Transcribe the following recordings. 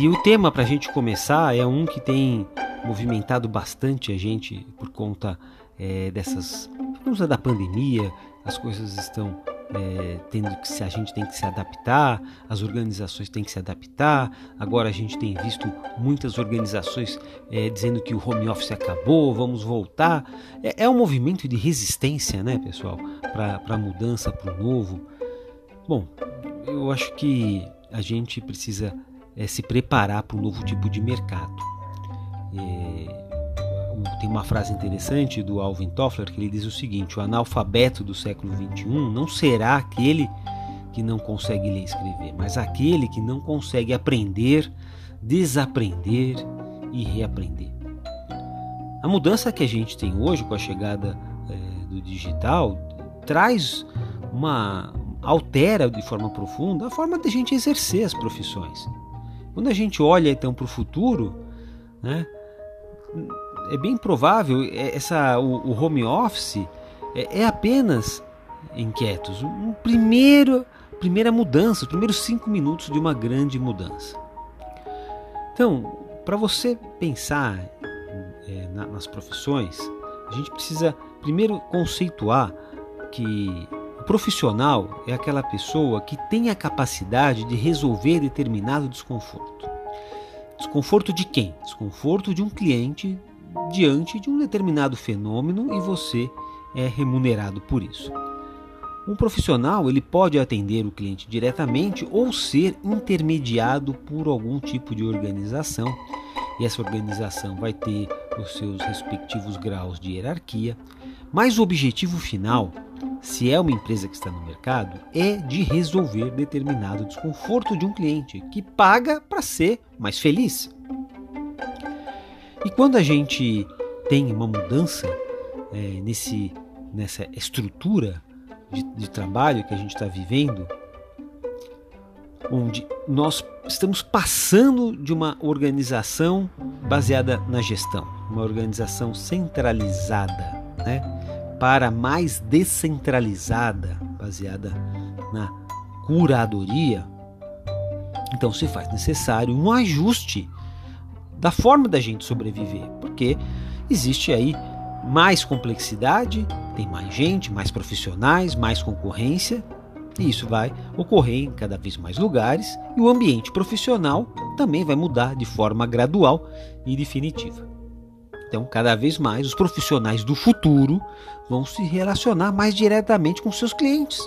E o tema para a gente começar é um que tem movimentado bastante a gente por conta é, dessas. por causa da pandemia, as coisas estão é, tendo que se a gente tem que se adaptar, as organizações têm que se adaptar. Agora a gente tem visto muitas organizações é, dizendo que o home office acabou, vamos voltar. É, é um movimento de resistência, né, pessoal, para a mudança, para o novo. Bom, eu acho que a gente precisa é, se preparar para um novo tipo de mercado. É, tem uma frase interessante do Alvin Toffler que ele diz o seguinte: o analfabeto do século XXI não será aquele que não consegue ler e escrever, mas aquele que não consegue aprender, desaprender e reaprender. A mudança que a gente tem hoje com a chegada é, do digital traz uma altera de forma profunda a forma de a gente exercer as profissões. Quando a gente olha então para o futuro, né, é bem provável é, essa o, o home office é, é, apenas inquietos, um primeiro primeira mudança, os primeiros cinco minutos de uma grande mudança. Então, para você pensar é, na, nas profissões, a gente precisa primeiro conceituar que profissional é aquela pessoa que tem a capacidade de resolver determinado desconforto. Desconforto de quem? Desconforto de um cliente diante de um determinado fenômeno e você é remunerado por isso. Um profissional ele pode atender o cliente diretamente ou ser intermediado por algum tipo de organização. E essa organização vai ter os seus respectivos graus de hierarquia, mas o objetivo final, se é uma empresa que está no mercado, é de resolver determinado desconforto de um cliente que paga para ser mais feliz. E quando a gente tem uma mudança é, nesse, nessa estrutura de, de trabalho que a gente está vivendo, onde nós estamos passando de uma organização baseada na gestão, uma organização centralizada, né, para mais descentralizada, baseada na curadoria. Então se faz necessário um ajuste da forma da gente sobreviver, porque existe aí mais complexidade, tem mais gente, mais profissionais, mais concorrência, e isso vai ocorrer em cada vez mais lugares, e o ambiente profissional também vai mudar de forma gradual e definitiva. Então, cada vez mais os profissionais do futuro vão se relacionar mais diretamente com seus clientes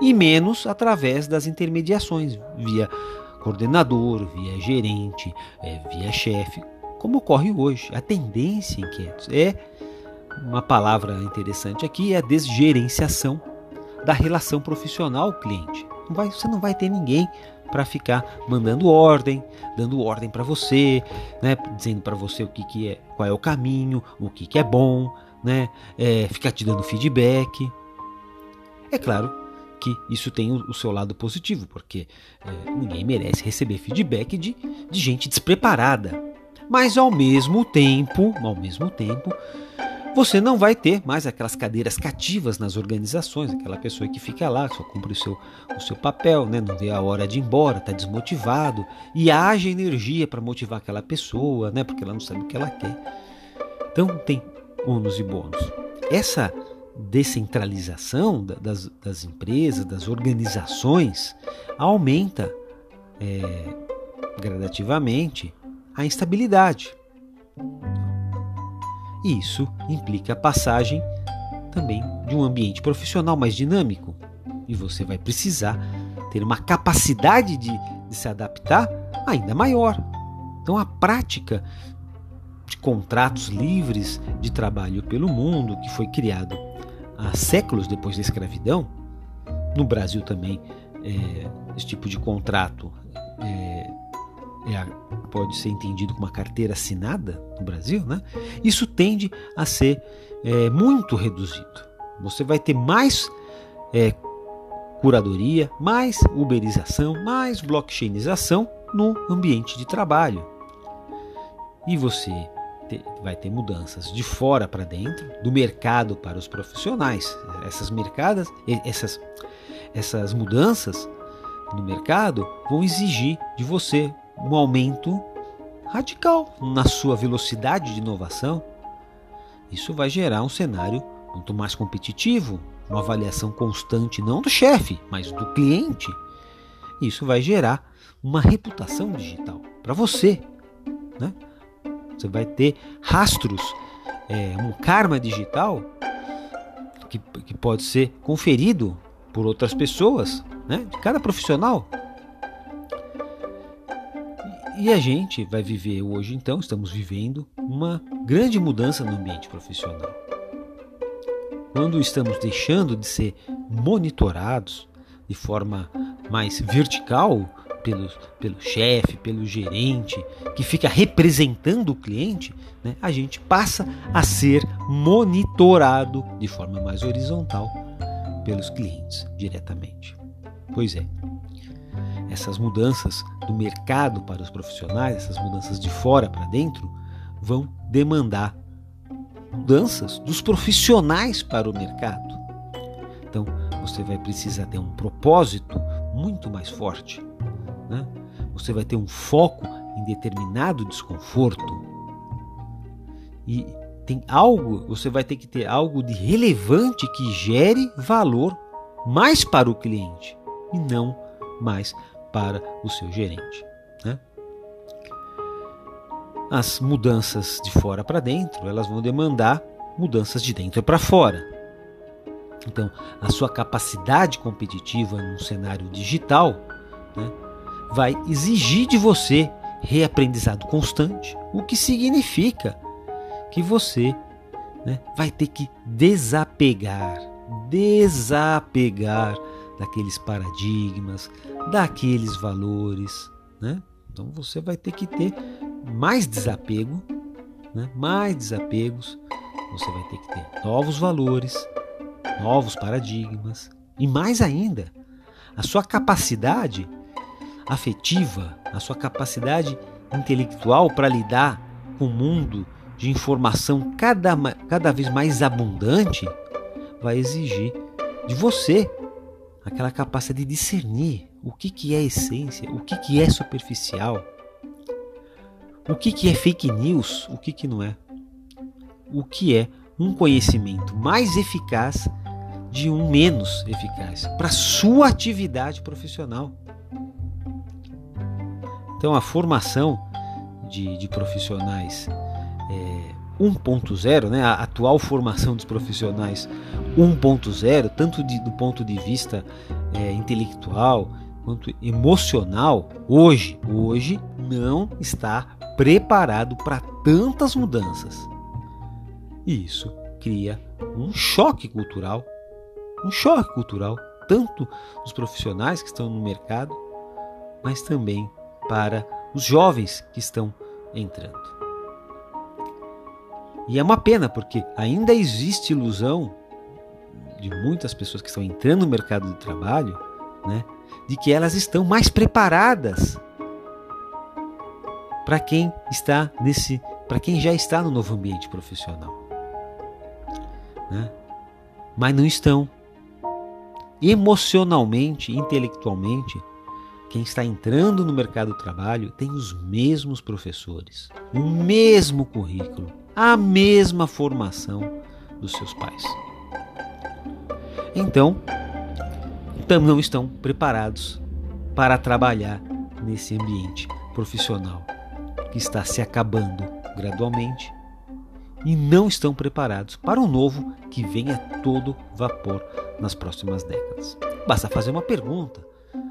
e menos através das intermediações via coordenador, via gerente, é, via chefe, como ocorre hoje. A tendência, inquietos, é uma palavra interessante aqui é a desgerenciação da relação profissional-cliente. Não vai, você não vai ter ninguém para ficar mandando ordem, dando ordem para você, né, dizendo para você o que, que é, qual é o caminho, o que, que é bom, né, é, ficar te dando feedback. É claro que isso tem o, seu lado positivo, porque é, ninguém merece receber feedback de, de gente despreparada. Mas ao mesmo tempo, ao mesmo tempo, você não vai ter mais aquelas cadeiras cativas nas organizações, aquela pessoa que fica lá, só cumpre o seu, o seu papel, né? não vê a hora de ir embora, está desmotivado, e haja energia para motivar aquela pessoa, né? porque ela não sabe o que ela quer. Então tem ônus e bônus. Essa descentralização das, das empresas, das organizações, aumenta é, gradativamente a instabilidade. E isso implica a passagem também de um ambiente profissional mais dinâmico. E você vai precisar ter uma capacidade de, de se adaptar ainda maior. Então, a prática de contratos livres de trabalho pelo mundo, que foi criado há séculos depois da escravidão, no Brasil também é, esse tipo de contrato é, é, pode ser entendido como uma carteira assinada no Brasil, né? isso tende a ser é, muito reduzido. Você vai ter mais é, curadoria, mais uberização, mais blockchainização no ambiente de trabalho. E você vai ter mudanças de fora para dentro, do mercado para os profissionais. Essas mercadas, essas, essas mudanças no mercado vão exigir de você um aumento radical na sua velocidade de inovação. Isso vai gerar um cenário muito mais competitivo, uma avaliação constante não do chefe, mas do cliente. Isso vai gerar uma reputação digital para você. Né? Você vai ter rastros, é, um karma digital que, que pode ser conferido por outras pessoas, né? de cada profissional. E a gente vai viver hoje, então, estamos vivendo uma grande mudança no ambiente profissional. Quando estamos deixando de ser monitorados de forma mais vertical pelo, pelo chefe, pelo gerente, que fica representando o cliente, né, a gente passa a ser monitorado de forma mais horizontal pelos clientes diretamente. Pois é, essas mudanças do mercado para os profissionais, essas mudanças de fora para dentro, vão demandar mudanças dos profissionais para o mercado. Então, você vai precisar ter um propósito muito mais forte. Né? Você vai ter um foco em determinado desconforto. E tem algo, você vai ter que ter algo de relevante que gere valor mais para o cliente e não mais para o seu gerente. Né? As mudanças de fora para dentro, elas vão demandar mudanças de dentro para fora. Então, a sua capacidade competitiva num cenário digital né, vai exigir de você reaprendizado constante, o que significa que você né, vai ter que desapegar, desapegar daqueles paradigmas, daqueles valores, né? Então você vai ter que ter mais desapego, né? mais desapegos, você vai ter que ter novos valores, novos paradigmas e mais ainda, a sua capacidade afetiva, a sua capacidade intelectual para lidar com o mundo de informação cada, cada vez mais abundante vai exigir de você aquela capacidade de discernir o que, que é essência, o que, que é superficial, o que, que é fake news, o que, que não é, o que é um conhecimento mais eficaz de um menos eficaz para sua atividade profissional. Então a formação de, de profissionais é, 1.0, né, a atual formação dos profissionais 1.0, tanto de, do ponto de vista é, intelectual quanto emocional, hoje, hoje não está preparado para tantas mudanças. E isso cria um choque cultural, um choque cultural tanto dos profissionais que estão no mercado, mas também para os jovens que estão entrando. E é uma pena, porque ainda existe ilusão de muitas pessoas que estão entrando no mercado de trabalho, né, de que elas estão mais preparadas para quem está nesse, para quem já está no novo ambiente profissional. Né? Mas não estão. Emocionalmente, intelectualmente, quem está entrando no mercado do trabalho tem os mesmos professores, o mesmo currículo, a mesma formação dos seus pais. Então, não estão preparados para trabalhar nesse ambiente profissional que está se acabando gradualmente e não estão preparados para o novo que vem a todo vapor nas próximas décadas. Basta fazer uma pergunta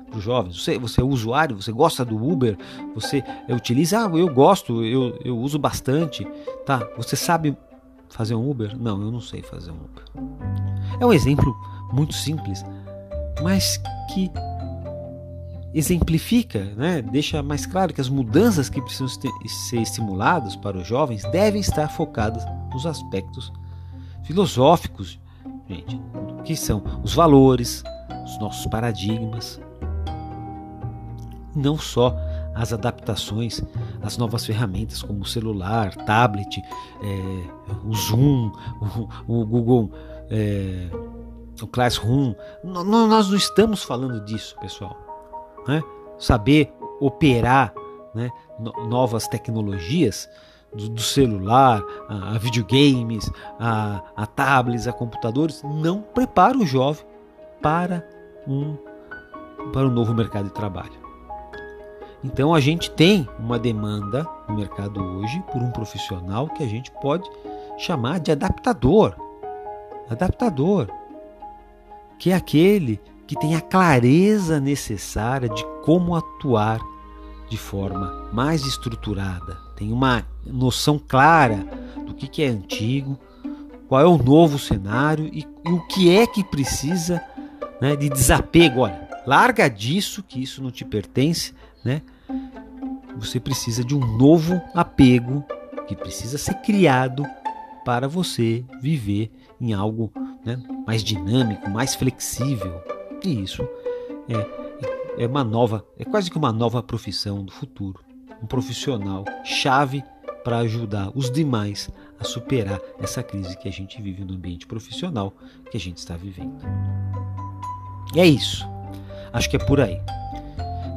para os jovens. Você, você é usuário, você gosta do Uber, você utiliza, ah, eu gosto, eu, eu uso bastante. Tá, você sabe fazer um Uber? Não, eu não sei fazer um Uber. É um exemplo muito simples, mas que exemplifica, né? deixa mais claro que as mudanças que precisam ser estimuladas para os jovens devem estar focadas nos aspectos filosóficos, gente, que são os valores, os nossos paradigmas, não só as adaptações, as novas ferramentas como o celular, tablet, é, o Zoom, o, o Google, é, o Classroom. N nós não estamos falando disso, pessoal. Né? Saber operar né, novas tecnologias, do, do celular, a, a, videogames, a, a tablets, a computadores, não prepara o jovem para um, para um novo mercado de trabalho. Então a gente tem uma demanda no mercado hoje por um profissional que a gente pode chamar de adaptador. Adaptador, que é aquele que tem a clareza necessária de como atuar de forma mais estruturada, tem uma noção clara do que, é antigo, qual é o novo cenário e, e o que é que precisa né, de desapego. Olha, larga disso, que isso não te pertence, né? Você precisa de um novo apego que precisa ser criado para você viver em algo né, mais dinâmico, mais flexível. E isso é, é uma nova, é quase que uma nova profissão do futuro. Um profissional chave para ajudar os demais a superar essa crise que a gente vive no ambiente profissional que a gente está vivendo. E é isso. Acho que é por aí.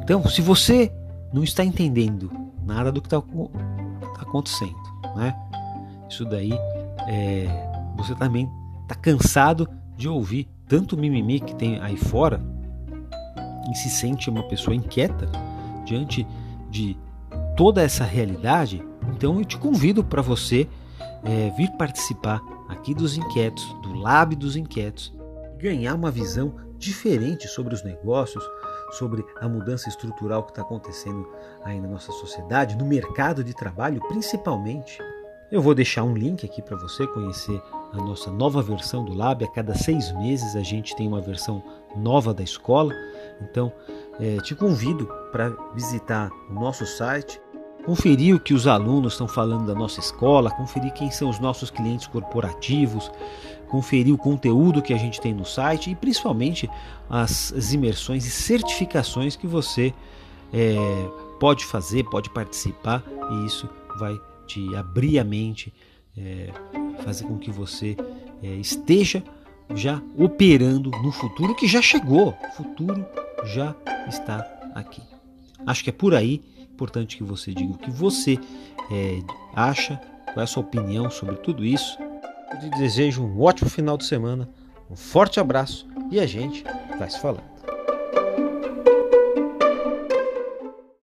Então, se você não está entendendo nada do que está tá acontecendo, né? Isso daí é, você também está cansado de ouvir tanto mimimi que tem aí fora e se sente uma pessoa inquieta diante de toda essa realidade. Então eu te convido para você é, vir participar aqui dos Inquietos, do Lab dos Inquietos, ganhar uma visão diferente sobre os negócios, sobre a mudança estrutural que está acontecendo aí na nossa sociedade, no mercado de trabalho principalmente. Eu vou deixar um link aqui para você conhecer a nossa nova versão do Lab. A cada seis meses a gente tem uma versão nova da escola. Então é, te convido para visitar o nosso site, conferir o que os alunos estão falando da nossa escola, conferir quem são os nossos clientes corporativos, conferir o conteúdo que a gente tem no site e principalmente as, as imersões e certificações que você é, pode fazer, pode participar e isso vai te abrir a mente, é, fazer com que você é, esteja já operando no futuro que já chegou, o futuro já está aqui. Acho que é por aí importante que você diga o que você é, acha, qual é a sua opinião sobre tudo isso eu te desejo um ótimo final de semana, um forte abraço e a gente vai se falando.